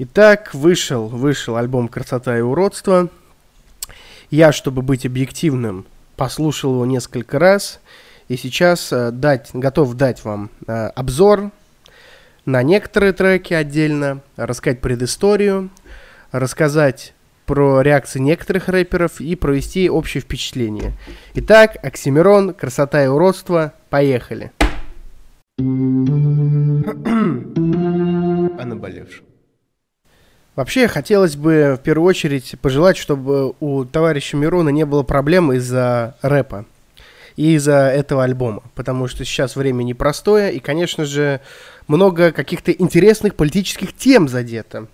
Итак, вышел, вышел альбом «Красота и уродство». Я, чтобы быть объективным, послушал его несколько раз, и сейчас э, дать, готов дать вам э, обзор на некоторые треки отдельно, рассказать предысторию, рассказать про реакции некоторых рэперов и провести общее впечатление. Итак, Оксимирон, «Красота и уродство», поехали. О наболевшем. Вообще, хотелось бы в первую очередь пожелать, чтобы у товарища Мирона не было проблем из-за рэпа и из-за этого альбома, потому что сейчас время непростое, и, конечно же, много каких-то интересных политических тем задето.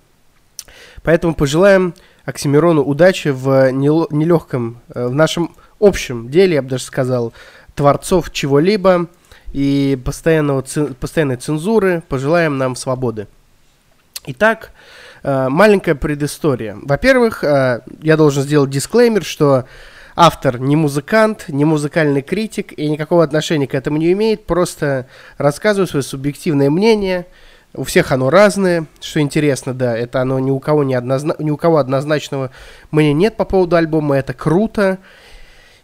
Поэтому пожелаем Оксимирону удачи в нелегком, э, в нашем общем деле, я бы даже сказал, творцов чего-либо и постоянного, постоянной цензуры. Пожелаем нам свободы. Итак, маленькая предыстория. Во-первых, э, я должен сделать дисклеймер, что автор не музыкант, не музыкальный критик и никакого отношения к этому не имеет, просто рассказываю свое субъективное мнение. У всех оно разное, что интересно, да, это оно ни у кого, не однозна... ни у кого однозначного мнения нет по поводу альбома, это круто.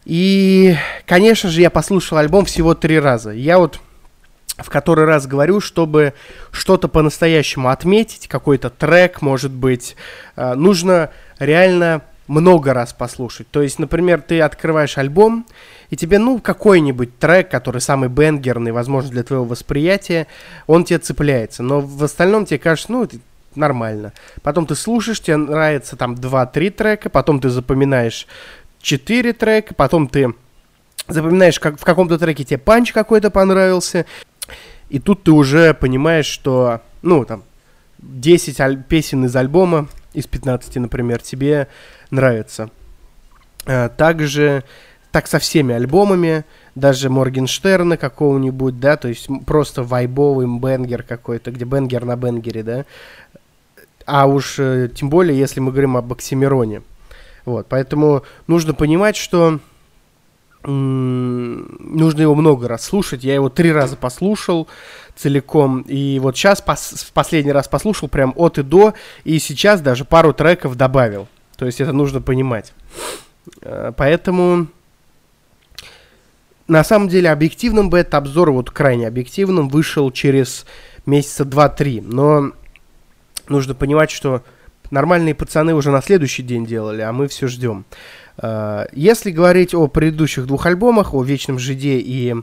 И, конечно же, я послушал альбом всего три раза. Я вот в который раз говорю, чтобы что-то по-настоящему отметить, какой-то трек, может быть, э, нужно реально много раз послушать. То есть, например, ты открываешь альбом, и тебе, ну, какой-нибудь трек, который самый бенгерный, возможно, для твоего восприятия, он тебе цепляется. Но в остальном тебе кажется, ну, это нормально. Потом ты слушаешь, тебе нравится там 2-3 трека, потом ты запоминаешь 4 трека, потом ты запоминаешь, как в каком-то треке тебе панч какой-то понравился, и тут ты уже понимаешь, что, ну, там, 10 аль- песен из альбома, из 15, например, тебе нравятся. А, также, так со всеми альбомами, даже Моргенштерна какого-нибудь, да, то есть просто вайбовый бенгер какой-то, где бенгер на бенгере, да. А уж э, тем более, если мы говорим об Оксимироне. Вот, поэтому нужно понимать, что нужно его много раз слушать. Я его три раза послушал целиком. И вот сейчас пос в последний раз послушал прям от и до. И сейчас даже пару треков добавил. То есть это нужно понимать. Э, поэтому на самом деле объективным бы этот обзор, вот крайне объективным, вышел через месяца 2-3. Но нужно понимать, что нормальные пацаны уже на следующий день делали, а мы все ждем. Э, если говорить о предыдущих двух альбомах, о Вечном Жиде и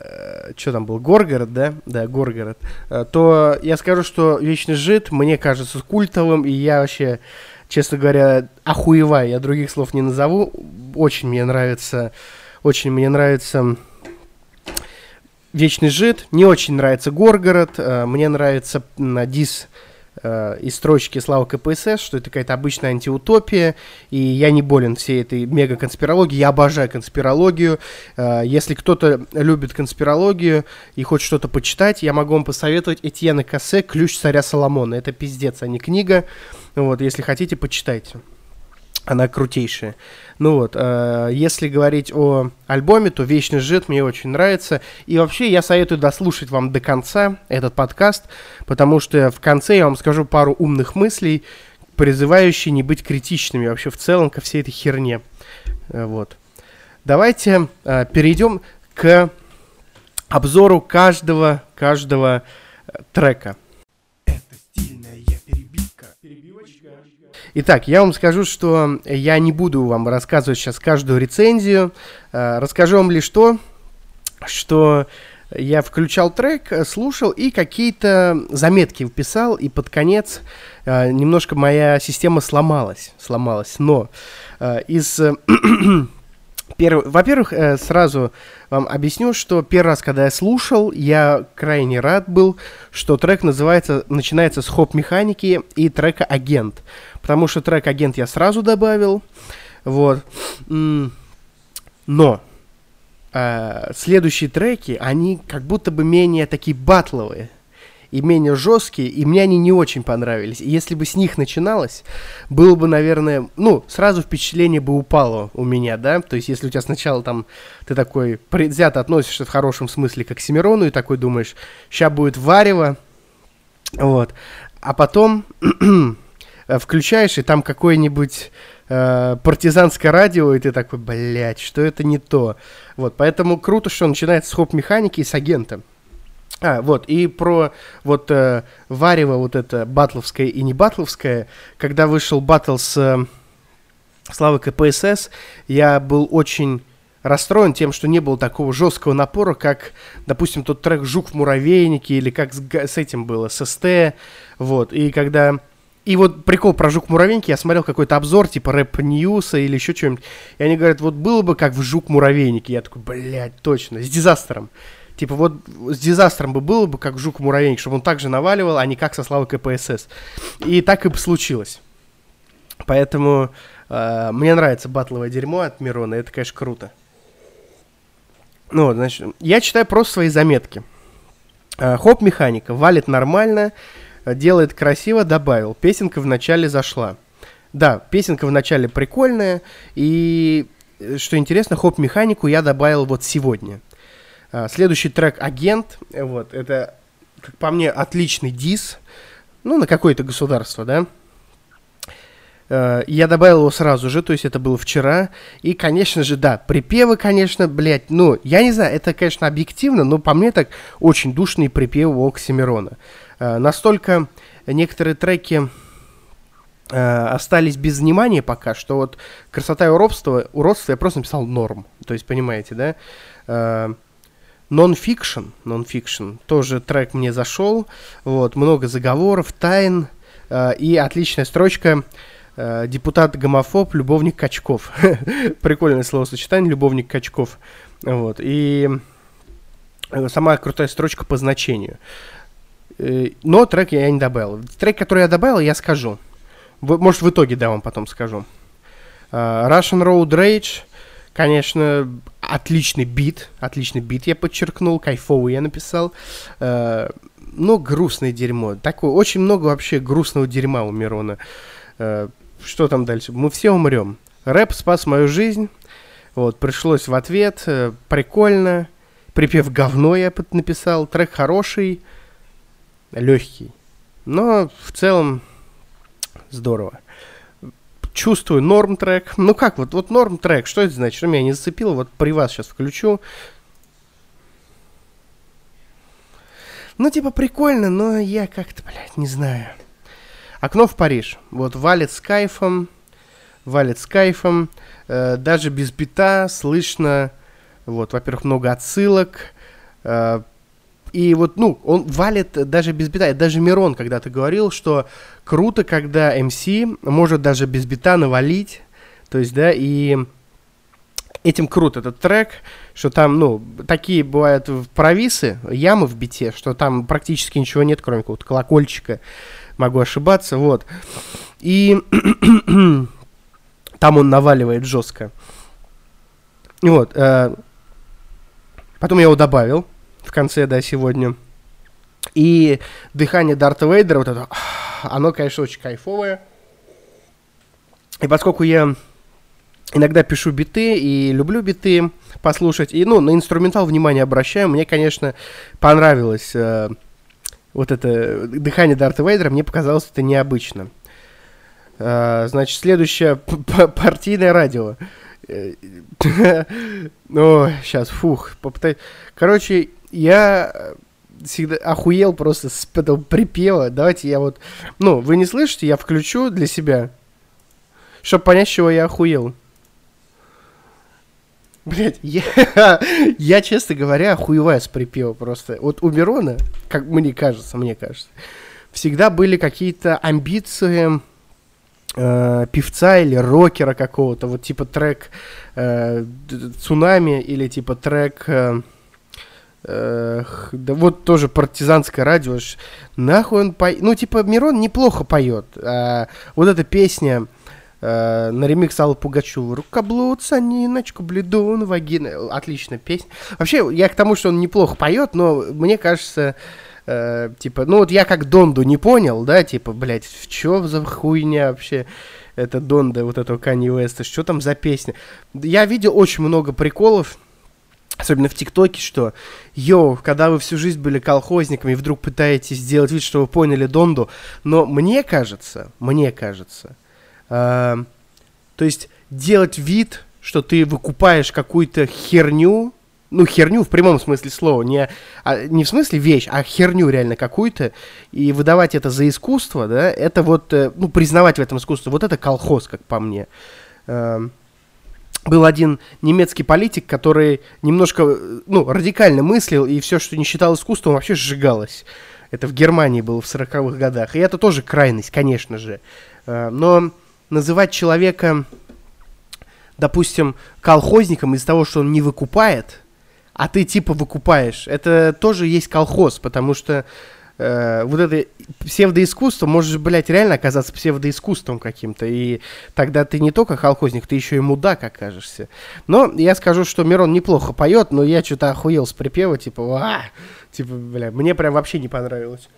э, что там был, Горгород, да? Да, Горгород. Э, то я скажу, что Вечный Жид мне кажется культовым, и я вообще, честно говоря, охуеваю, я других слов не назову. Очень мне нравится, очень мне нравится Вечный Жид, не очень нравится Горгород, мне нравится Дис э, из строчки Слава КПСС, что это какая-то обычная антиутопия, и я не болен всей этой мега-конспирологии, я обожаю конспирологию. Э, если кто-то любит конспирологию и хочет что-то почитать, я могу вам посоветовать Этьена Кассе «Ключ царя Соломона». Это пиздец, а не книга. Вот, если хотите, почитайте. Она крутейшая. Ну вот, э, если говорить о альбоме, то «Вечный жид» мне очень нравится. И вообще я советую дослушать вам до конца этот подкаст, потому что в конце я вам скажу пару умных мыслей, призывающие не быть критичными вообще в целом ко всей этой херне. Э, вот. Давайте э, перейдем к обзору каждого, каждого э, трека. Итак, я вам скажу, что я не буду вам рассказывать сейчас каждую рецензию. Э, расскажу вам лишь то, что я включал трек, слушал и какие-то заметки вписал, и под конец э, немножко моя система сломалась, сломалась. Но э, из Перв... Во-первых, э, сразу вам объясню, что первый раз, когда я слушал, я крайне рад был, что трек называется, начинается с хоп-механики и трека «Агент». Потому что трек «Агент» я сразу добавил. Вот. Но э, следующие треки, они как будто бы менее такие батловые и менее жесткие, и мне они не очень понравились. И если бы с них начиналось, было бы, наверное, ну, сразу впечатление бы упало у меня, да, то есть если у тебя сначала там ты такой предвзято относишься в хорошем смысле к Оксимирону и такой думаешь, сейчас будет варево, вот, а потом включаешь, и там какое-нибудь э, партизанское радио, и ты такой, блядь, что это не то. Вот, поэтому круто, что начинается с хоп-механики и с агента. А, вот, и про вот э, варево вот это батловское и не батловское, когда вышел батл с э, Славой КПСС, я был очень расстроен тем, что не было такого жесткого напора, как, допустим, тот трек «Жук в муравейнике» или как с, с этим было, с СТ, вот, и когда... И вот прикол про «Жук в муравейнике», я смотрел какой-то обзор, типа рэп-ньюса или еще что-нибудь, и они говорят, вот было бы как в «Жук в муравейнике», я такой, блядь, точно, с дизастером. Типа вот с дизастром бы было бы, как жук муравейник, чтобы он также наваливал, а не как со Славой КПСС. И так и случилось. Поэтому э, мне нравится батловое дерьмо от Мирона, это, конечно, круто. Ну вот, значит, я читаю просто свои заметки. Э, хоп-механика валит нормально, делает красиво, добавил. Песенка вначале зашла. Да, песенка вначале прикольная, и э, что интересно, хоп-механику я добавил вот сегодня. А, следующий трек «Агент». Вот, это, как по мне, отличный дис. Ну, на какое-то государство, да. А, я добавил его сразу же, то есть это было вчера. И, конечно же, да, припевы, конечно, блядь, ну, я не знаю, это, конечно, объективно, но по мне так очень душные припевы у Оксимирона. А, настолько некоторые треки остались без внимания пока, что вот красота и уродство, уродство я просто написал норм. То есть, понимаете, да? Non-fiction, non-fiction, тоже трек мне зашел, вот, много заговоров, тайн, э, и отличная строчка э, депутат-гомофоб, любовник Качков. Прикольное словосочетание, любовник Качков. Вот, и сама крутая строчка по значению. Э, но трек я не добавил. Трек, который я добавил, я скажу. Может, в итоге, да, вам потом скажу. Uh, Russian Road Rage – Конечно, отличный бит, отличный бит я подчеркнул, кайфовый я написал. Э, но грустное дерьмо. Такое, очень много вообще грустного дерьма у Мирона. Э, что там дальше? Мы все умрем. Рэп спас мою жизнь. Вот, пришлось в ответ. Э, прикольно. Припев говно я написал. Трек хороший, легкий. Но в целом здорово чувствую норм трек. Ну как вот, вот норм трек, что это значит? Что меня не зацепило? Вот при вас сейчас включу. Ну, типа, прикольно, но я как-то, блядь, не знаю. Окно в Париж. Вот валит с кайфом, валит с кайфом. Э, даже без бита слышно, вот, во-первых, много отсылок. Э, и вот, ну, он валит даже без бита. Даже Мирон когда-то говорил, что круто, когда MC может даже без бита навалить. То есть, да, и этим крут этот трек, что там, ну, такие бывают провисы, ямы в бите, что там практически ничего нет, кроме какого-то колокольчика. Могу ошибаться, вот. И там он наваливает жестко. Вот. Э, потом я его добавил в конце, да, сегодня. И дыхание Дарта Вейдера, вот это, оно, конечно, очень кайфовое. И поскольку я иногда пишу биты и люблю биты послушать, и, ну, на инструментал внимание обращаю, мне, конечно, понравилось э, вот это дыхание Дарта Вейдера, мне показалось это необычно. Э, значит, следующее партийное радио. Э, ну, сейчас, фух, попытаюсь. Короче, я всегда охуел просто с этого припева. Давайте я вот... Ну, вы не слышите, я включу для себя, чтобы понять, чего я охуел. Блять, я, я, честно говоря, охуеваю с припева просто. Вот у Мирона, как мне кажется, мне кажется, всегда были какие-то амбиции э, певца или рокера какого-то, вот типа трек э, «Цунами» или типа трек... Э, да вот тоже партизанское радио. Нахуй он поет. Ну, типа, Мирон неплохо поет. А, вот эта песня а, на ремикс Аллы Пугачева. Рукоблуд, саниночку, бледун, вагина. Отличная песня. Вообще, я к тому, что он неплохо поет, но мне кажется, э, типа, ну вот я как Донду не понял, да, типа, блядь, что за хуйня вообще? Это Донда, вот этого Канье Уэста, что там за песня? Я видел очень много приколов, особенно в ТикТоке, что, йоу, когда вы всю жизнь были колхозниками, и вдруг пытаетесь сделать вид, что вы поняли Донду, но мне кажется, мне кажется, э, то есть делать вид, что ты выкупаешь какую-то херню, ну, херню в прямом смысле слова, не, а, не в смысле вещь, а херню реально какую-то, и выдавать это за искусство, да, это вот, э, ну, признавать в этом искусство, вот это колхоз, как по мне. Э, был один немецкий политик, который немножко, ну, радикально мыслил, и все, что не считал искусством, вообще сжигалось. Это в Германии было в 40-х годах. И это тоже крайность, конечно же. Э, но называть человека, допустим, колхозником из-за того, что он не выкупает, а ты типа выкупаешь. Это тоже есть колхоз, потому что э, вот это псевдоискусство может, блядь, реально оказаться псевдоискусством каким-то. И тогда ты не только колхозник, ты еще и мудак окажешься. Но я скажу, что Мирон неплохо поет, но я что-то охуел с припева, типа, а, типа, бля, мне прям вообще не понравилось.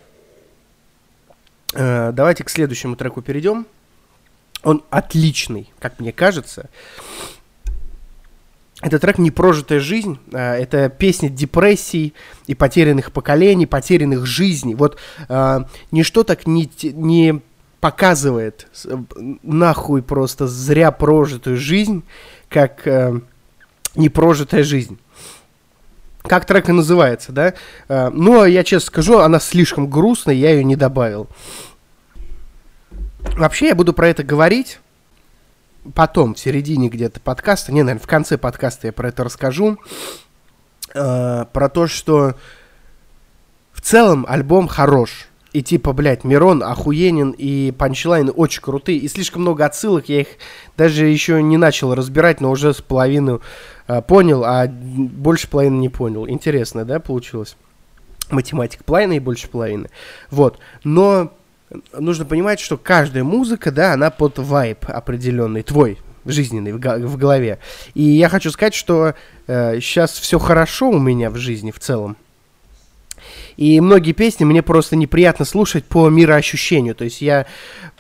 Э, давайте к следующему треку перейдем. Он отличный, как мне кажется. Это трек «Непрожитая жизнь», а, это песня депрессий и потерянных поколений, потерянных жизней. Вот э, ничто так не, не показывает нахуй просто зря прожитую жизнь, как э, непрожитая жизнь. Как трек и называется, да? Э, но я честно скажу, она слишком грустная, я ее не добавил. Вообще я буду про это говорить потом, в середине где-то подкаста, не, наверное, в конце подкаста я про это расскажу, э, про то, что в целом альбом хорош. И типа, блядь, Мирон охуенен, и панчлайны очень крутые, и слишком много отсылок, я их даже еще не начал разбирать, но уже с половину э, понял, а больше половины не понял. Интересно, да, получилось? Математика половины и больше половины. Вот. Но нужно понимать, что каждая музыка, да, она под вайб определенный, твой, жизненный, в, голове. И я хочу сказать, что э, сейчас все хорошо у меня в жизни в целом. И многие песни мне просто неприятно слушать по мироощущению. То есть я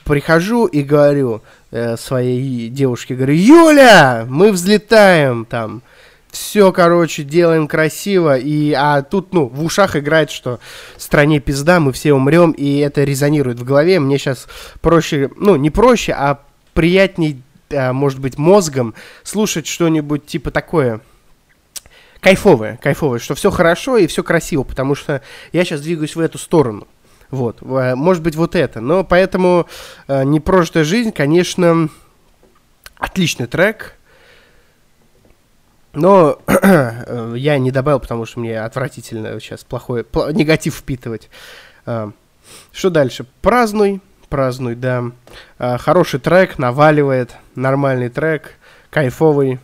прихожу и говорю э, своей девушке, говорю, Юля, мы взлетаем там все, короче, делаем красиво, и, а тут, ну, в ушах играет, что стране пизда, мы все умрем, и это резонирует в голове. Мне сейчас проще, ну, не проще, а приятней, а, может быть, мозгом слушать что-нибудь типа такое, кайфовое, кайфовое, что все хорошо и все красиво, потому что я сейчас двигаюсь в эту сторону. Вот, может быть, вот это. Но поэтому э, непрожитая жизнь, конечно, отличный трек. Но э, я не добавил, потому что мне отвратительно сейчас плохой пл- негатив впитывать. А, что дальше? Празднуй, празднуй, да. А, хороший трек, наваливает, нормальный трек, кайфовый.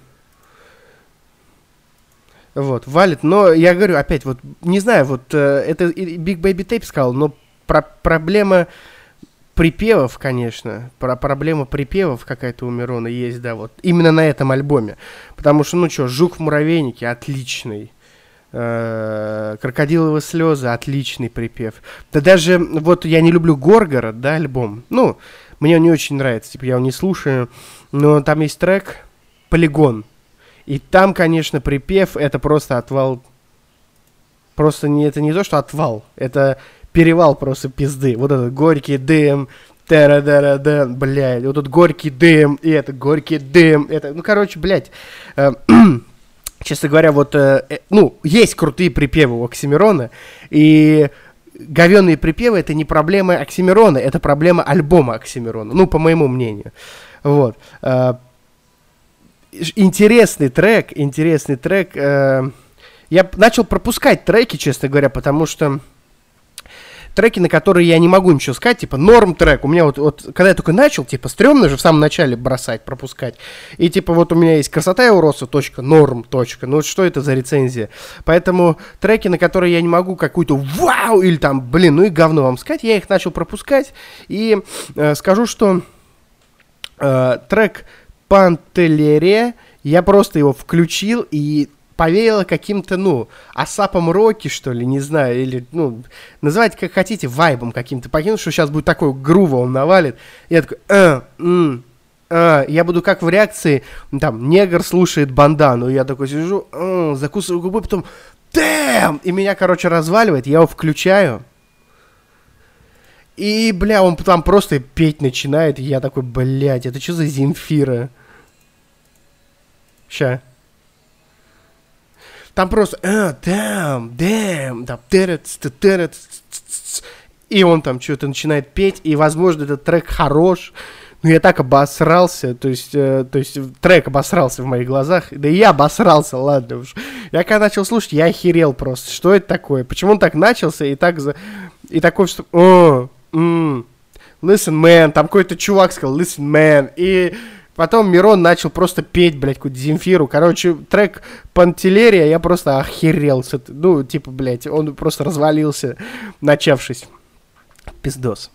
Вот, валит. Но я говорю, опять, вот, не знаю, вот, э, это Big Baby Tape сказал, но про проблема припевов, конечно, про проблема припевов какая-то у Мирона есть, да, вот именно на этом альбоме. Потому что, ну что, «Жук в муравейнике» отличный. Э, «Крокодиловые слезы» отличный припев. Да даже, вот я не люблю Горгород, да, альбом. Ну, мне он не очень нравится, типа я его не слушаю. Но там есть трек «Полигон». И там, конечно, припев это просто отвал. Просто не, это не то, что отвал, это перевал просто пизды. Вот этот горький дым, тара дара да блядь, вот тут горький дым, и это горький дым, это, ну, короче, блядь, э, честно говоря, вот, э, э, ну, есть крутые припевы у Оксимирона, и говенные припевы это не проблема Оксимирона, это проблема альбома Оксимирона, ну, по моему мнению, вот. Э, интересный трек, интересный трек, э, я начал пропускать треки, честно говоря, потому что треки, на которые я не могу ничего сказать, типа норм трек. У меня вот, вот когда я только начал, типа, стрёмно же в самом начале бросать, пропускать. И типа вот у меня есть красота и уроса, точка, норм, точка. Ну что это за рецензия? Поэтому треки, на которые я не могу какую-то вау или там, блин, ну и говно вам сказать, я их начал пропускать. И э, скажу, что э, трек Пантелерия, я просто его включил и повеяло каким-то, ну, асапом роки, что ли, не знаю, или, ну, называйте как хотите, вайбом каким-то, покинул, что сейчас будет такой грува он навалит. Я такой, э, м, а, я буду как в реакции, там, негр слушает бандану, я такой сижу, а, закусываю губы, потом, дэм, и меня, короче, разваливает, я его включаю, и, бля, он там просто петь начинает, и я такой, блядь, это что за Земфира? Ща. Там просто, а, дэм, дэм, там, и он там что-то начинает петь, и, возможно, этот трек хорош, но я так обосрался, то есть, э, то есть трек обосрался в моих глазах, да и я обосрался, ладно уж. Я когда начал слушать, я охерел просто, что это такое, почему он так начался и так за... И такой, что... О, м, listen, man, там какой-то чувак сказал, listen, man, и потом Мирон начал просто петь, блядь, какую-то Земфиру. Короче, трек Пантелерия, я просто охерел. Ну, типа, блядь, он просто развалился, начавшись. Пиздос.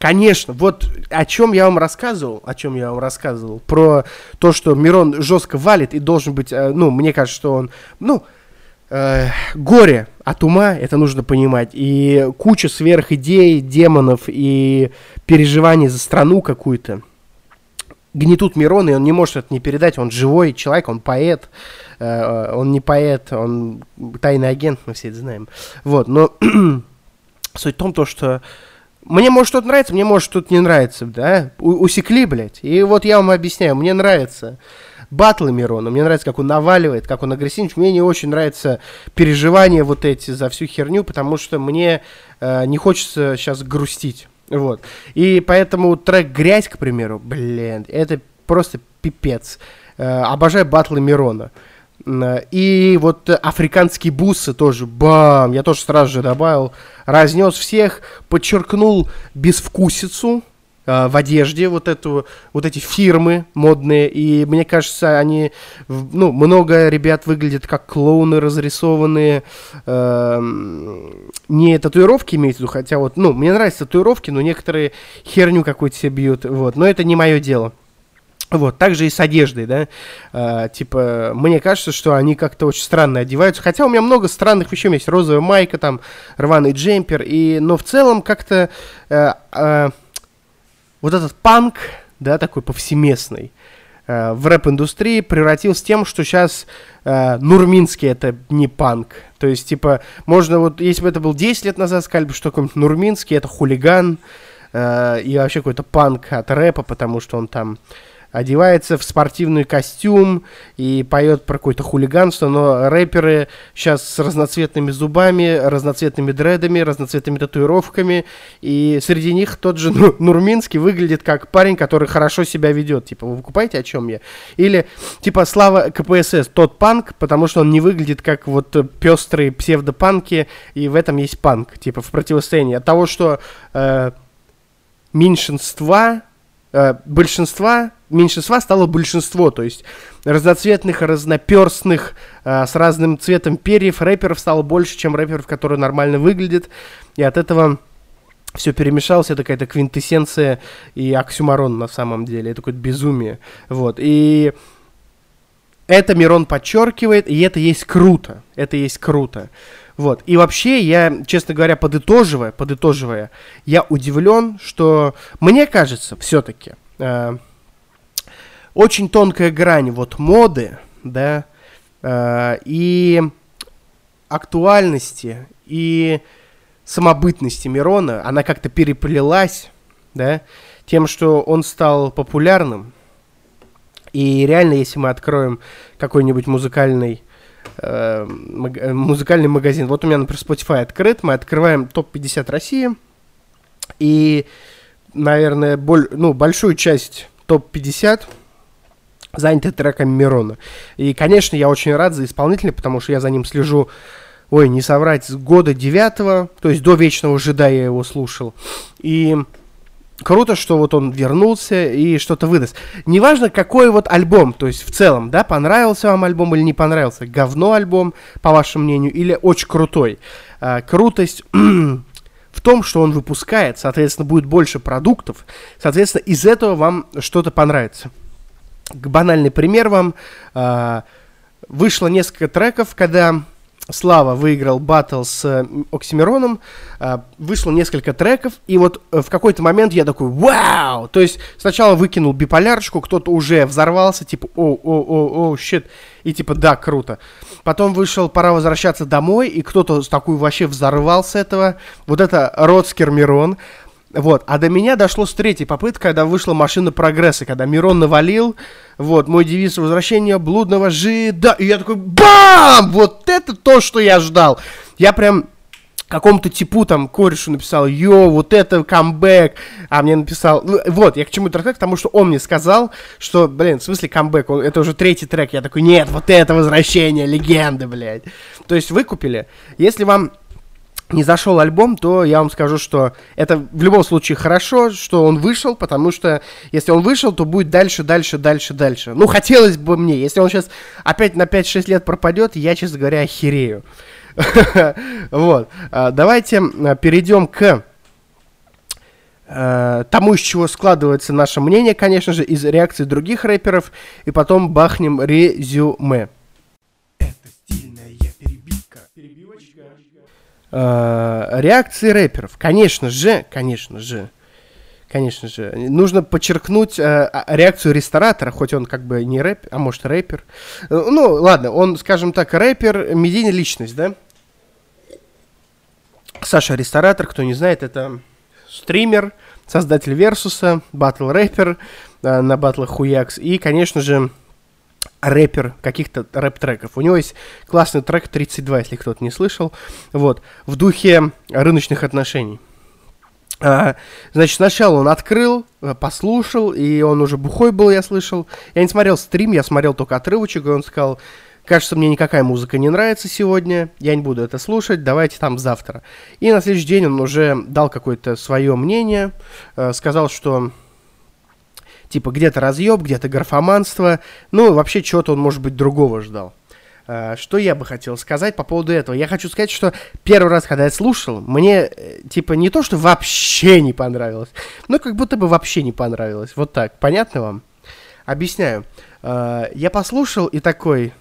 Конечно, вот о чем я вам рассказывал, о чем я вам рассказывал, про то, что Мирон жестко валит и должен быть, э, ну, мне кажется, что он, ну, э, горе от ума, это нужно понимать, и куча сверхидей, демонов и переживаний за страну какую-то гнетут Мирона, и он не может это не передать, он живой человек, он поэт, э, он не поэт, он тайный агент, мы все это знаем, вот, но суть в том, то, что мне может что-то нравится, мне может что-то не нравится, да? У- усекли, блядь. И вот я вам объясняю, мне нравится батлы Мирона, мне нравится, как он наваливает, как он агрессивный. Мне не очень нравится переживания вот эти за всю херню, потому что мне э, не хочется сейчас грустить. Вот. И поэтому трек «Грязь», к примеру, блин, это просто пипец. Э, обожаю батлы Мирона. И вот африканские бусы тоже, бам, я тоже сразу же добавил, разнес всех, подчеркнул безвкусицу э, в одежде, вот эту, вот эти фирмы модные, и мне кажется, они, ну, много ребят выглядят как клоуны разрисованные, э, не татуировки имеется в виду, хотя вот, ну, мне нравятся татуировки, но некоторые херню какую-то себе бьют, вот, но это не мое дело. Вот, также и с одеждой, да, а, типа, мне кажется, что они как-то очень странно одеваются, хотя у меня много странных вещей, у меня есть розовая майка, там, рваный джемпер, и, но в целом как-то а, а, вот этот панк, да, такой повсеместный, а, в рэп-индустрии превратился тем, что сейчас а, Нурминский это не панк, то есть, типа, можно вот, если бы это был 10 лет назад, сказали бы, что какой-нибудь Нурминский это хулиган, а, и вообще какой-то панк от рэпа, потому что он там одевается в спортивный костюм и поет про какое-то хулиганство, но рэперы сейчас с разноцветными зубами, разноцветными дредами, разноцветными татуировками, и среди них тот же Нурминский выглядит как парень, который хорошо себя ведет. Типа, вы покупаете, о чем я? Или, типа, Слава КПСС, тот панк, потому что он не выглядит как вот пестрые псевдопанки, и в этом есть панк, типа, в противостоянии. От того, что э, меньшинства э, большинства, меньшинства стало большинство, то есть разноцветных, разноперстных, э, с разным цветом перьев рэперов стало больше, чем рэперов, которые нормально выглядят, и от этого все перемешалось, это какая-то квинтэссенция и оксюмарон на самом деле, это какое-то безумие, вот, и это Мирон подчеркивает, и это есть круто, это есть круто. Вот. И вообще, я, честно говоря, подытоживая, подытоживая, я удивлен, что мне кажется, все-таки э, очень тонкая грань вот моды, да, э, и актуальности, и самобытности Мирона, она как-то переплелась, да, тем, что он стал популярным. И реально, если мы откроем какой-нибудь музыкальный Э, музыкальный магазин. Вот у меня, например, Spotify открыт, мы открываем топ-50 России, и, наверное, боль, ну, большую часть топ-50 заняты треками Мирона. И, конечно, я очень рад за исполнителя, потому что я за ним слежу, ой, не соврать, с года девятого, то есть до Вечного Жида я его слушал. И круто, что вот он вернулся и что-то выдаст. Неважно, какой вот альбом, то есть в целом, да, понравился вам альбом или не понравился, говно альбом, по вашему мнению, или очень крутой. А, крутость в том, что он выпускает, соответственно, будет больше продуктов, соответственно, из этого вам что-то понравится. Банальный пример вам. А, вышло несколько треков, когда Слава выиграл батл с э, Оксимироном, э, вышло несколько треков, и вот э, в какой-то момент я такой, вау! То есть сначала выкинул биполярочку, кто-то уже взорвался, типа, о, о, о, о, щит, и типа, да, круто. Потом вышел «Пора возвращаться домой», и кто-то такой вообще взорвал с этого. Вот это Родскер Мирон. Вот, а до меня дошло с третьей попытки, когда вышла машина прогресса, когда Мирон навалил, вот, мой девиз возвращения блудного жида, и я такой, бам! Вот это то, что я ждал. Я прям какому-то типу там корешу написал, йо, вот это камбэк, а мне написал, ну, вот, я к чему это к тому, что он мне сказал, что, блин, в смысле камбэк, он, это уже третий трек, я такой, нет, вот это возвращение, легенды, блядь. То есть выкупили. Если вам не зашел альбом, то я вам скажу, что это в любом случае хорошо, что он вышел, потому что если он вышел, то будет дальше, дальше, дальше, дальше. Ну, хотелось бы мне. Если он сейчас опять на 5-6 лет пропадет, я, честно говоря, охерею. Вот. А, давайте перейдем к а, тому, из чего складывается наше мнение, конечно же, из реакций других рэперов, и потом бахнем резюме. Реакции рэперов. Конечно же, конечно же, конечно же. Нужно подчеркнуть э, реакцию ресторатора, хоть он как бы не рэп, а может рэпер. Э, ну, ладно, он, скажем так, рэпер, медийная личность, да? Саша Ресторатор, кто не знает, это стример, создатель Версуса, батл рэпер э, на батлах Хуякс и, конечно же, рэпер каких-то рэп-треков. У него есть классный трек 32, если кто-то не слышал, вот, в духе рыночных отношений. А, значит, сначала он открыл, э, послушал, и он уже бухой был, я слышал. Я не смотрел стрим, я смотрел только отрывочек, и он сказал, кажется, мне никакая музыка не нравится сегодня, я не буду это слушать, давайте там завтра. И на следующий день он уже дал какое-то свое мнение, э, сказал, что типа где-то разъеб, где-то графоманство, ну, вообще чего-то он, может быть, другого ждал. Uh, что я бы хотел сказать по поводу этого? Я хочу сказать, что первый раз, когда я слушал, мне, э, типа, не то, что вообще не понравилось, но как будто бы вообще не понравилось. Вот так. Понятно вам? Объясняю. Uh, я послушал и такой,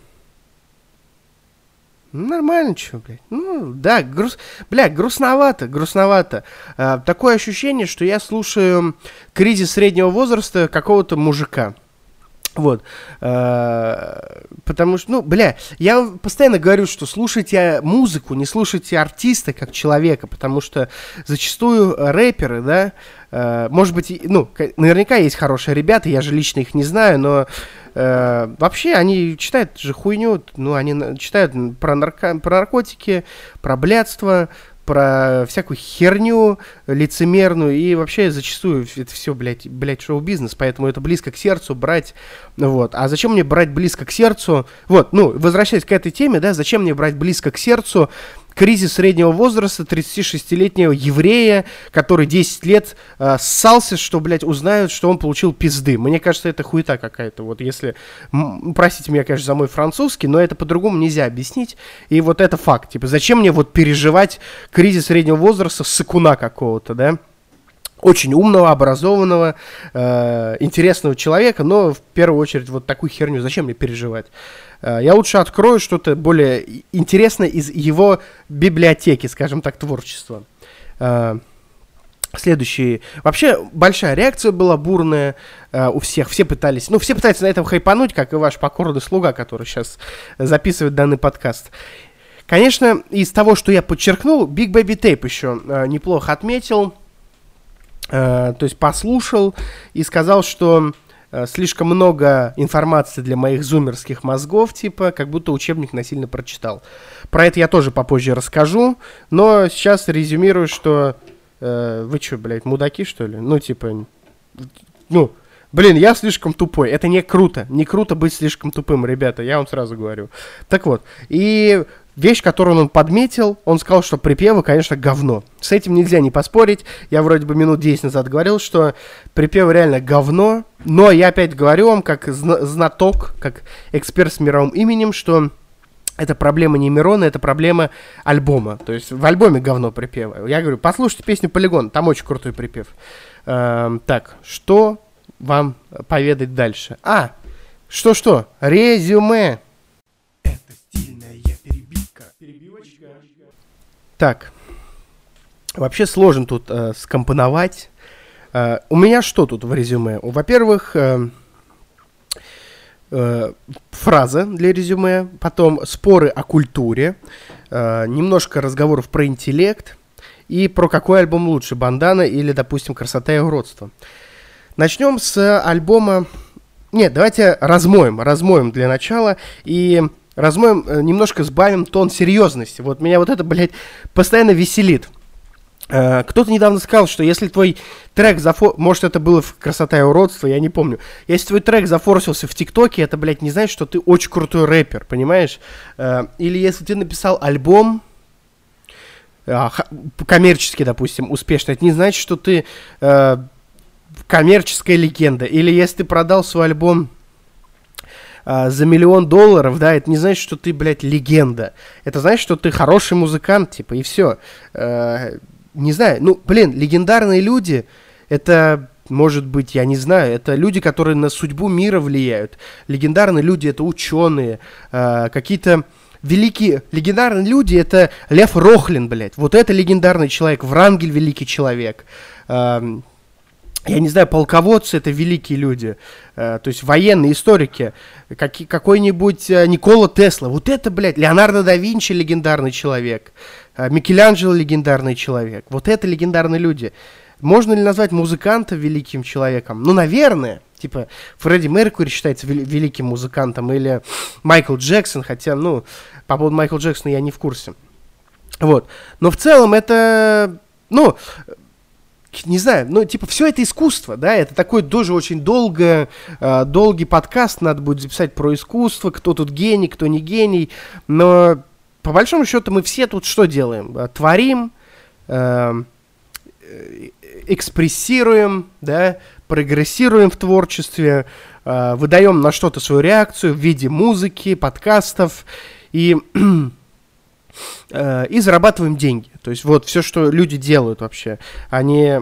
нормально, что, блядь. Ну, да, груз... бля, грустновато, грустновато. А, такое ощущение, что я слушаю кризис среднего возраста какого-то мужика. Вот. А, потому что, ну, бля, я постоянно говорю, что слушайте музыку, не слушайте артиста как человека, потому что зачастую рэперы, да, а, может быть, ну, наверняка есть хорошие ребята, я же лично их не знаю, но Э, вообще, они читают же хуйню, ну, они читают про, нарко про наркотики, про блядство, про всякую херню лицемерную, и вообще зачастую это все, блядь, блядь, шоу-бизнес, поэтому это близко к сердцу брать, вот. А зачем мне брать близко к сердцу, вот, ну, возвращаясь к этой теме, да, зачем мне брать близко к сердцу кризис среднего возраста 36-летнего еврея, который 10 лет э, ссался, что, блядь, узнают, что он получил пизды. Мне кажется, это хуета какая-то. Вот если... Простите меня, конечно, за мой французский, но это по-другому нельзя объяснить. И вот это факт. Типа, зачем мне вот переживать кризис среднего возраста сыкуна какого-то, да? Очень умного, образованного, э, интересного человека, но в первую очередь вот такую херню зачем мне переживать? Э, я лучше открою что-то более интересное из его библиотеки, скажем так, творчества. Э, следующий. Вообще, большая реакция была бурная э, у всех. Все пытались, ну, все пытаются на этом хайпануть, как и ваш покорный слуга, который сейчас записывает данный подкаст. Конечно, из того, что я подчеркнул, Big Baby Tape еще э, неплохо отметил. Э, то есть послушал и сказал, что Э, слишком много информации для моих зумерских мозгов, типа, как будто учебник насильно прочитал. Про это я тоже попозже расскажу, но сейчас резюмирую, что э, вы что, блядь, мудаки, что ли? Ну, типа, ну, блин, я слишком тупой. Это не круто. Не круто быть слишком тупым, ребята, я вам сразу говорю. Так вот, и вещь, которую он подметил, он сказал, что припевы, конечно, говно. С этим нельзя не поспорить. Я вроде бы минут 10 назад говорил, что припевы реально говно. Но я опять говорю вам, как зна- знаток, как эксперт с мировым именем, что это проблема не Мирона, это проблема альбома. То есть в альбоме говно припевы. Я говорю, послушайте песню «Полигон», там очень крутой припев. Эм, так, что вам поведать дальше? А, что-что? Резюме. Так. Вообще сложно тут э, скомпоновать. Э, у меня что тут в резюме? Во-первых, э, э, фраза для резюме, потом споры о культуре, э, немножко разговоров про интеллект и про какой альбом лучше, «Бандана» или, допустим, «Красота и уродство». Начнем с альбома... Нет, давайте размоем, размоем для начала и размоем, э, немножко сбавим тон серьезности. Вот меня вот это, блядь, постоянно веселит. Э, кто-то недавно сказал, что если твой трек зафо... Может, это было в «Красота и уродство», я не помню. Если твой трек зафорсился в ТикТоке, это, блядь, не значит, что ты очень крутой рэпер, понимаешь? Э, или если ты написал альбом, коммерчески, допустим, успешно, это не значит, что ты коммерческая легенда. Или если ты продал свой альбом за миллион долларов, да, это не значит, что ты, блядь, легенда. Это значит, что ты хороший музыкант, типа, и все не знаю, ну, блин, легендарные люди, это, может быть, я не знаю, это люди, которые на судьбу мира влияют. Легендарные люди, это ученые, э, какие-то великие, легендарные люди, это Лев Рохлин, блядь, вот это легендарный человек, Врангель великий человек. Э, я не знаю, полководцы это великие люди, э, то есть военные историки, как, какой-нибудь э, Никола Тесла, вот это, блядь, Леонардо да Винчи легендарный человек, э, Микеланджело легендарный человек, вот это легендарные люди. Можно ли назвать музыканта великим человеком? Ну, наверное. Типа, Фредди Меркури считается вел- великим музыкантом, или Майкл Джексон, хотя, ну, по поводу Майкла Джексона я не в курсе. Вот. Но в целом это, ну, не знаю, ну, типа, все это искусство, да, это такой тоже очень долго, э, долгий подкаст, надо будет записать про искусство, кто тут гений, кто не гений, но по большому счету мы все тут что делаем? Э, творим, э, экспрессируем, да, прогрессируем в творчестве, э, выдаем на что-то свою реакцию в виде музыки, подкастов и Э, и зарабатываем деньги. То есть вот все, что люди делают вообще. Они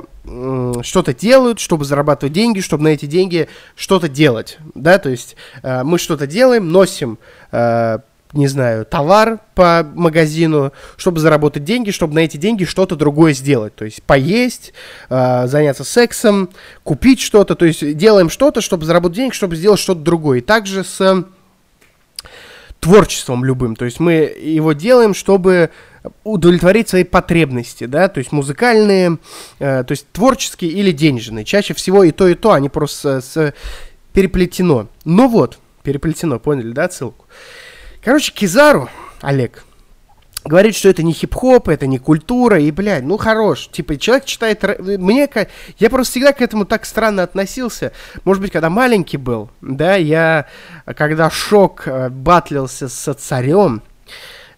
что-то делают, чтобы зарабатывать деньги, чтобы на эти деньги что-то делать. Да, то есть э, мы что-то делаем, носим э, не знаю, товар по магазину, чтобы заработать деньги, чтобы на эти деньги что-то другое сделать. То есть поесть, э, заняться сексом, купить что-то. То есть делаем что-то, чтобы заработать деньги, чтобы сделать что-то другое. И также с творчеством любым. То есть мы его делаем, чтобы удовлетворить свои потребности, да, то есть музыкальные, э, то есть творческие или денежные. Чаще всего и то, и то, они просто с, переплетено. Ну вот, переплетено, поняли, да, ссылку? Короче, Кизару, Олег, говорит, что это не хип-хоп, это не культура, и, блядь, ну хорош. Типа, человек читает... Мне... Я просто всегда к этому так странно относился. Может быть, когда маленький был, да, я... Когда Шок э, батлился со царем,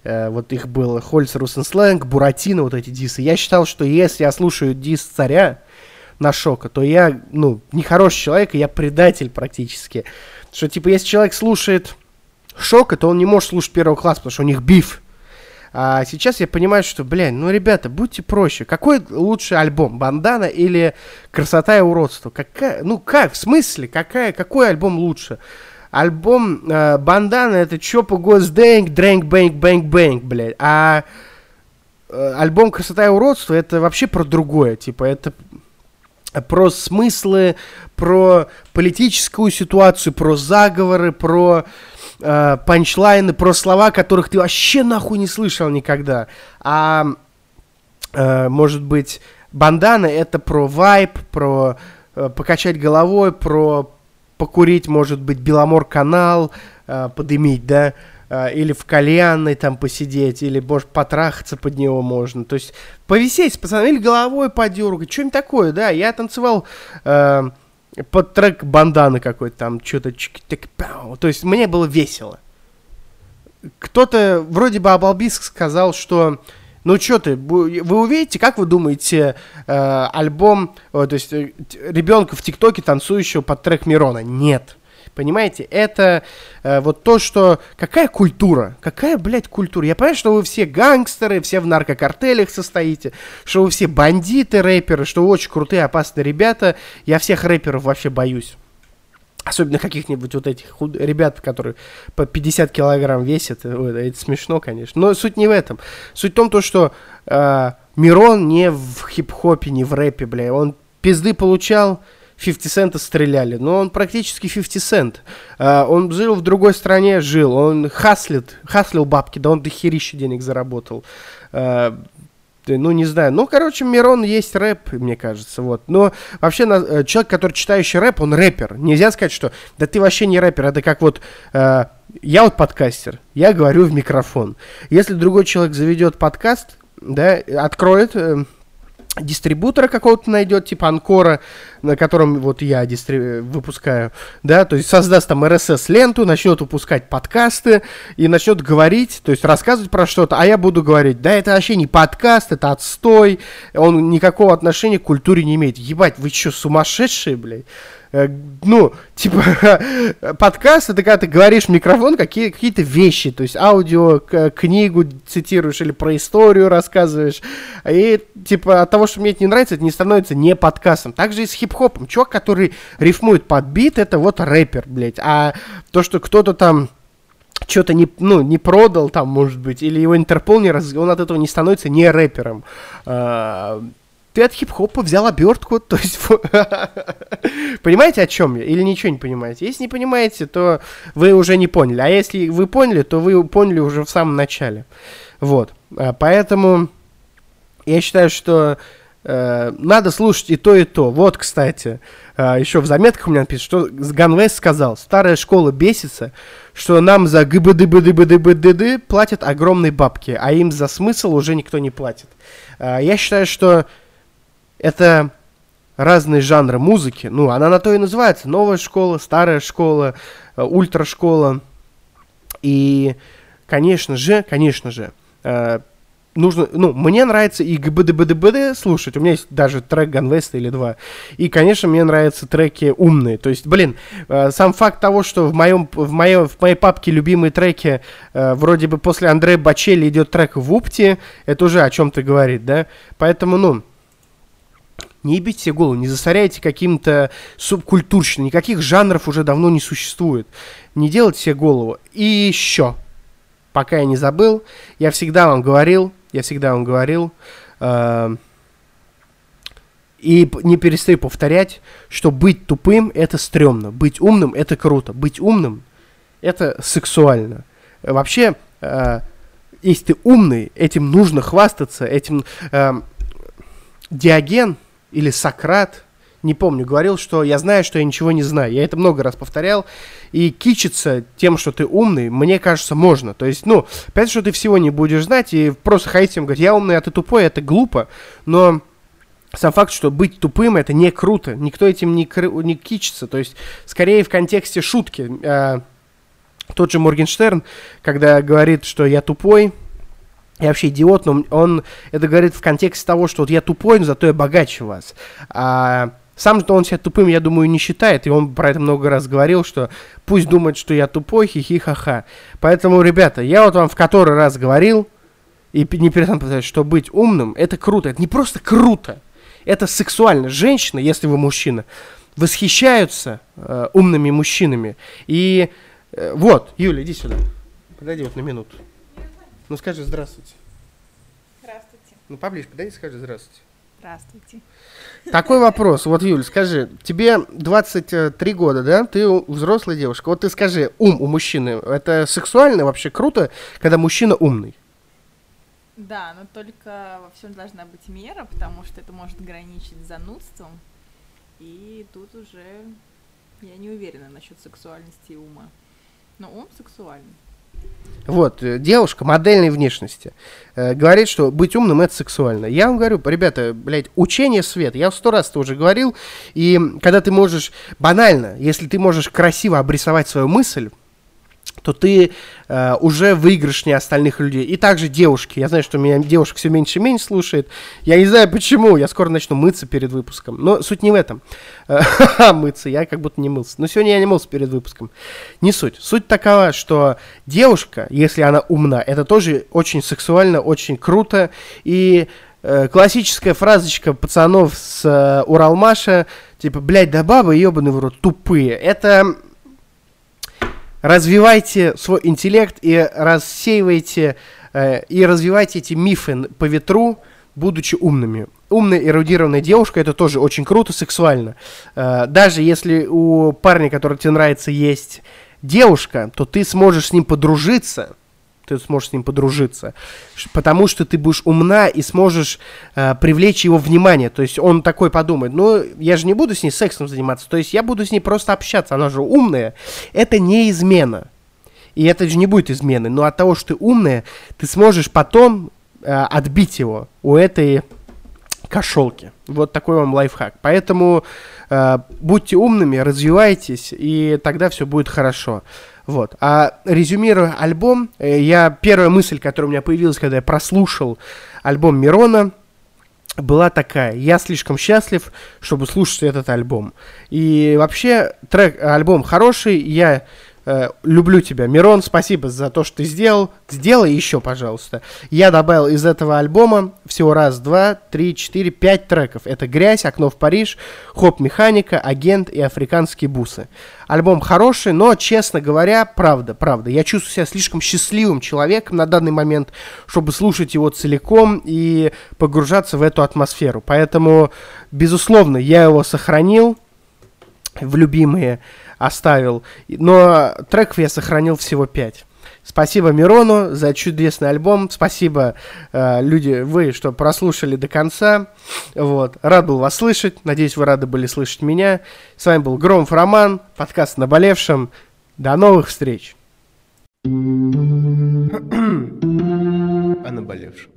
э, вот их было Хольц Русенсленг, Буратино, вот эти дисы, я считал, что если я слушаю дис царя на Шока, то я, ну, нехороший человек, и я предатель практически. Что, типа, если человек слушает Шока, то он не может слушать первого класса, потому что у них биф а сейчас я понимаю, что, блядь, ну, ребята, будьте проще. Какой лучший альбом? Бандана или Красота и уродство? Какая, ну, как, в смысле? Какая, какой альбом лучше? Альбом э, Бандана это Чопа Госдэнг, Дрэнк, Бэнк, Бэнк, Бэнк, блядь. А э, альбом Красота и уродство это вообще про другое. Типа, это про смыслы, про политическую ситуацию, про заговоры, про э, панчлайны, про слова, которых ты вообще нахуй не слышал никогда. А э, может быть, бандана это про вайп, про э, покачать головой, про покурить, может быть, Беломор канал, э, подымить, да, э, или в кальянной там посидеть, или, может, потрахаться под него можно. То есть повисеть с пацанами, или головой подергать, что-нибудь такое, да. Я танцевал... Э, под трек банданы какой-то там, что-то То есть мне было весело. Кто-то вроде бы Абалбиск сказал, что ну что ты, вы увидите, как вы думаете, э, альбом, о, то есть э, ребенка в ТикТоке, танцующего под трек Мирона? Нет. Понимаете, это э, вот то, что... Какая культура? Какая, блядь, культура? Я понимаю, что вы все гангстеры, все в наркокартелях состоите, что вы все бандиты, рэперы, что вы очень крутые, опасные ребята. Я всех рэперов вообще боюсь. Особенно каких-нибудь вот этих худ... ребят, которые по 50 килограмм весят. Ой, это смешно, конечно. Но суть не в этом. Суть в том, то, что э, Мирон не в хип-хопе, не в рэпе, бля. Он пизды получал, 50 цента стреляли. Но он практически 50 цент. Э, он жил в другой стране, жил. Он хаслит, хаслил бабки, да он дохерища денег заработал. Э, ну, не знаю. Ну, короче, Мирон есть рэп, мне кажется, вот. Но вообще на, э, человек, который читающий рэп, он рэпер. Нельзя сказать, что да ты вообще не рэпер, это как вот... Э, я вот подкастер, я говорю в микрофон. Если другой человек заведет подкаст, да, откроет... Э, дистрибутора какого-то найдет, типа Анкора, на котором вот я дистри... выпускаю, да, то есть создаст там RSS-ленту, начнет выпускать подкасты и начнет говорить, то есть рассказывать про что-то, а я буду говорить, да, это вообще не подкаст, это отстой, он никакого отношения к культуре не имеет. Ебать, вы что, сумасшедшие, блядь? Э, ну, типа, подкаст, это когда ты говоришь в микрофон какие, какие-то вещи, то есть аудио, книгу цитируешь или про историю рассказываешь, и, типа, от того, что мне это не нравится, это не становится не подкастом. Также и с хип-хопом. Чувак, который рифмует под бит, это вот рэпер, блядь, а то, что кто-то там что-то не, ну, не продал там, может быть, или его Интерпол не раз... он от этого не становится не рэпером. А, ты от хип-хопа взял обертку, то есть... понимаете, о чем я? Или ничего не понимаете? Если не понимаете, то вы уже не поняли. А если вы поняли, то вы поняли уже в самом начале. Вот. А, поэтому я считаю, что надо слушать и то, и то. Вот, кстати, э, еще в заметках у меня написано, что Ганвест сказал, старая школа бесится, что нам за гбдбдбдбдбд платят огромные бабки, а им за смысл уже никто не платит. Э, я считаю, что это разные жанры музыки. Ну, она на то и называется. Новая школа, старая школа, э, ультрашкола. И, конечно же, конечно же, э, нужно, ну, мне нравится и ГБДБДБД слушать, у меня есть даже трек Ганвеста или два, и, конечно, мне нравятся треки умные, то есть, блин, э, сам факт того, что в моем, в моем, в моей папке любимые треки, э, вроде бы после Андрея Бачели идет трек в Упте, это уже о чем-то говорит, да, поэтому, ну, не ебите себе голову, не засоряйте каким-то субкультурщиной. Никаких жанров уже давно не существует. Не делайте себе голову. И еще, пока я не забыл, я всегда вам говорил, я всегда вам говорил, э, и не перестаю повторять, что быть тупым это стрёмно, быть умным это круто, быть умным это сексуально. Вообще, э, если ты умный, этим нужно хвастаться, этим э, Диоген или Сократ, не помню, говорил, что я знаю, что я ничего не знаю. Я это много раз повторял. И кичиться тем, что ты умный, мне кажется, можно. То есть, ну, опять, что ты всего не будешь знать, и просто ходить им говорить, я умный, а ты тупой, это глупо. Но сам факт, что быть тупым, это не круто. Никто этим не, не кичится. То есть, скорее в контексте шутки. Э, тот же Моргенштерн, когда говорит, что я тупой, я вообще идиот, но он это говорит в контексте того, что вот я тупой, но зато я богаче вас. А сам что он себя тупым, я думаю, не считает, и он про это много раз говорил, что пусть думает, что я тупой, хихи-ха-ха. Поэтому, ребята, я вот вам в который раз говорил, и не перестану повторять, что быть умным, это круто, это не просто круто, это сексуально. Женщины, если вы мужчина, восхищаются э, умными мужчинами. И э, вот, Юля, иди сюда. Подойди вот на минуту. Ну скажи здравствуйте. Здравствуйте. Ну поближе подойди, скажи здравствуйте. Здравствуйте. Такой вопрос. Вот, Юль, скажи, тебе 23 года, да? Ты взрослая девушка. Вот ты скажи, ум у мужчины, это сексуально вообще круто, когда мужчина умный? Да, но только во всем должна быть мера, потому что это может граничить занудством. И тут уже я не уверена насчет сексуальности и ума. Но ум сексуальный. Вот, э, девушка модельной внешности э, говорит, что быть умным это сексуально. Я вам говорю, ребята, блядь, учение свет. Я сто раз это уже говорил. И когда ты можешь, банально, если ты можешь красиво обрисовать свою мысль, то ты э, уже выигрышнее остальных людей. И также девушки. Я знаю, что меня девушек все меньше и меньше слушает. Я не знаю почему. Я скоро начну мыться перед выпуском. Но суть не в этом. мыться. Я как будто не мылся. Но сегодня я не мылся перед выпуском. Не суть. Суть такова, что девушка, если она умна, это тоже очень сексуально, очень круто. И э, классическая фразочка пацанов с э, Уралмаша Типа, блядь, да бабы, ебаный в рот, тупые. Это развивайте свой интеллект и рассеивайте э, и развивайте эти мифы по ветру, будучи умными. Умная эрудированная девушка это тоже очень круто, сексуально. Э, даже если у парня, который тебе нравится, есть девушка, то ты сможешь с ним подружиться ты сможешь с ним подружиться, потому что ты будешь умна и сможешь э, привлечь его внимание. То есть он такой подумает, ну, я же не буду с ней сексом заниматься, то есть я буду с ней просто общаться, она же умная. Это не измена. И это же не будет изменой. Но от того, что ты умная, ты сможешь потом э, отбить его у этой кошелки. Вот такой вам лайфхак. Поэтому э, будьте умными, развивайтесь, и тогда все будет хорошо. Вот. А резюмируя альбом, э, я первая мысль, которая у меня появилась, когда я прослушал альбом Мирона, была такая. Я слишком счастлив, чтобы слушать этот альбом. И вообще трек, альбом хороший. Я Э, люблю тебя, Мирон, спасибо за то, что ты сделал. Сделай еще, пожалуйста. Я добавил из этого альбома всего раз, два, три, четыре, пять треков. Это «Грязь», «Окно в Париж», «Хоп-механика», «Агент» и «Африканские бусы». Альбом хороший, но, честно говоря, правда, правда. Я чувствую себя слишком счастливым человеком на данный момент, чтобы слушать его целиком и погружаться в эту атмосферу. Поэтому, безусловно, я его сохранил в любимые оставил. Но треков я сохранил всего 5. Спасибо Мирону за чудесный альбом. Спасибо, э, люди, вы, что прослушали до конца. Вот. Рад был вас слышать. Надеюсь, вы рады были слышать меня. С вами был Громов Роман, подкаст «Наболевшим». До новых встреч. О наболевшем.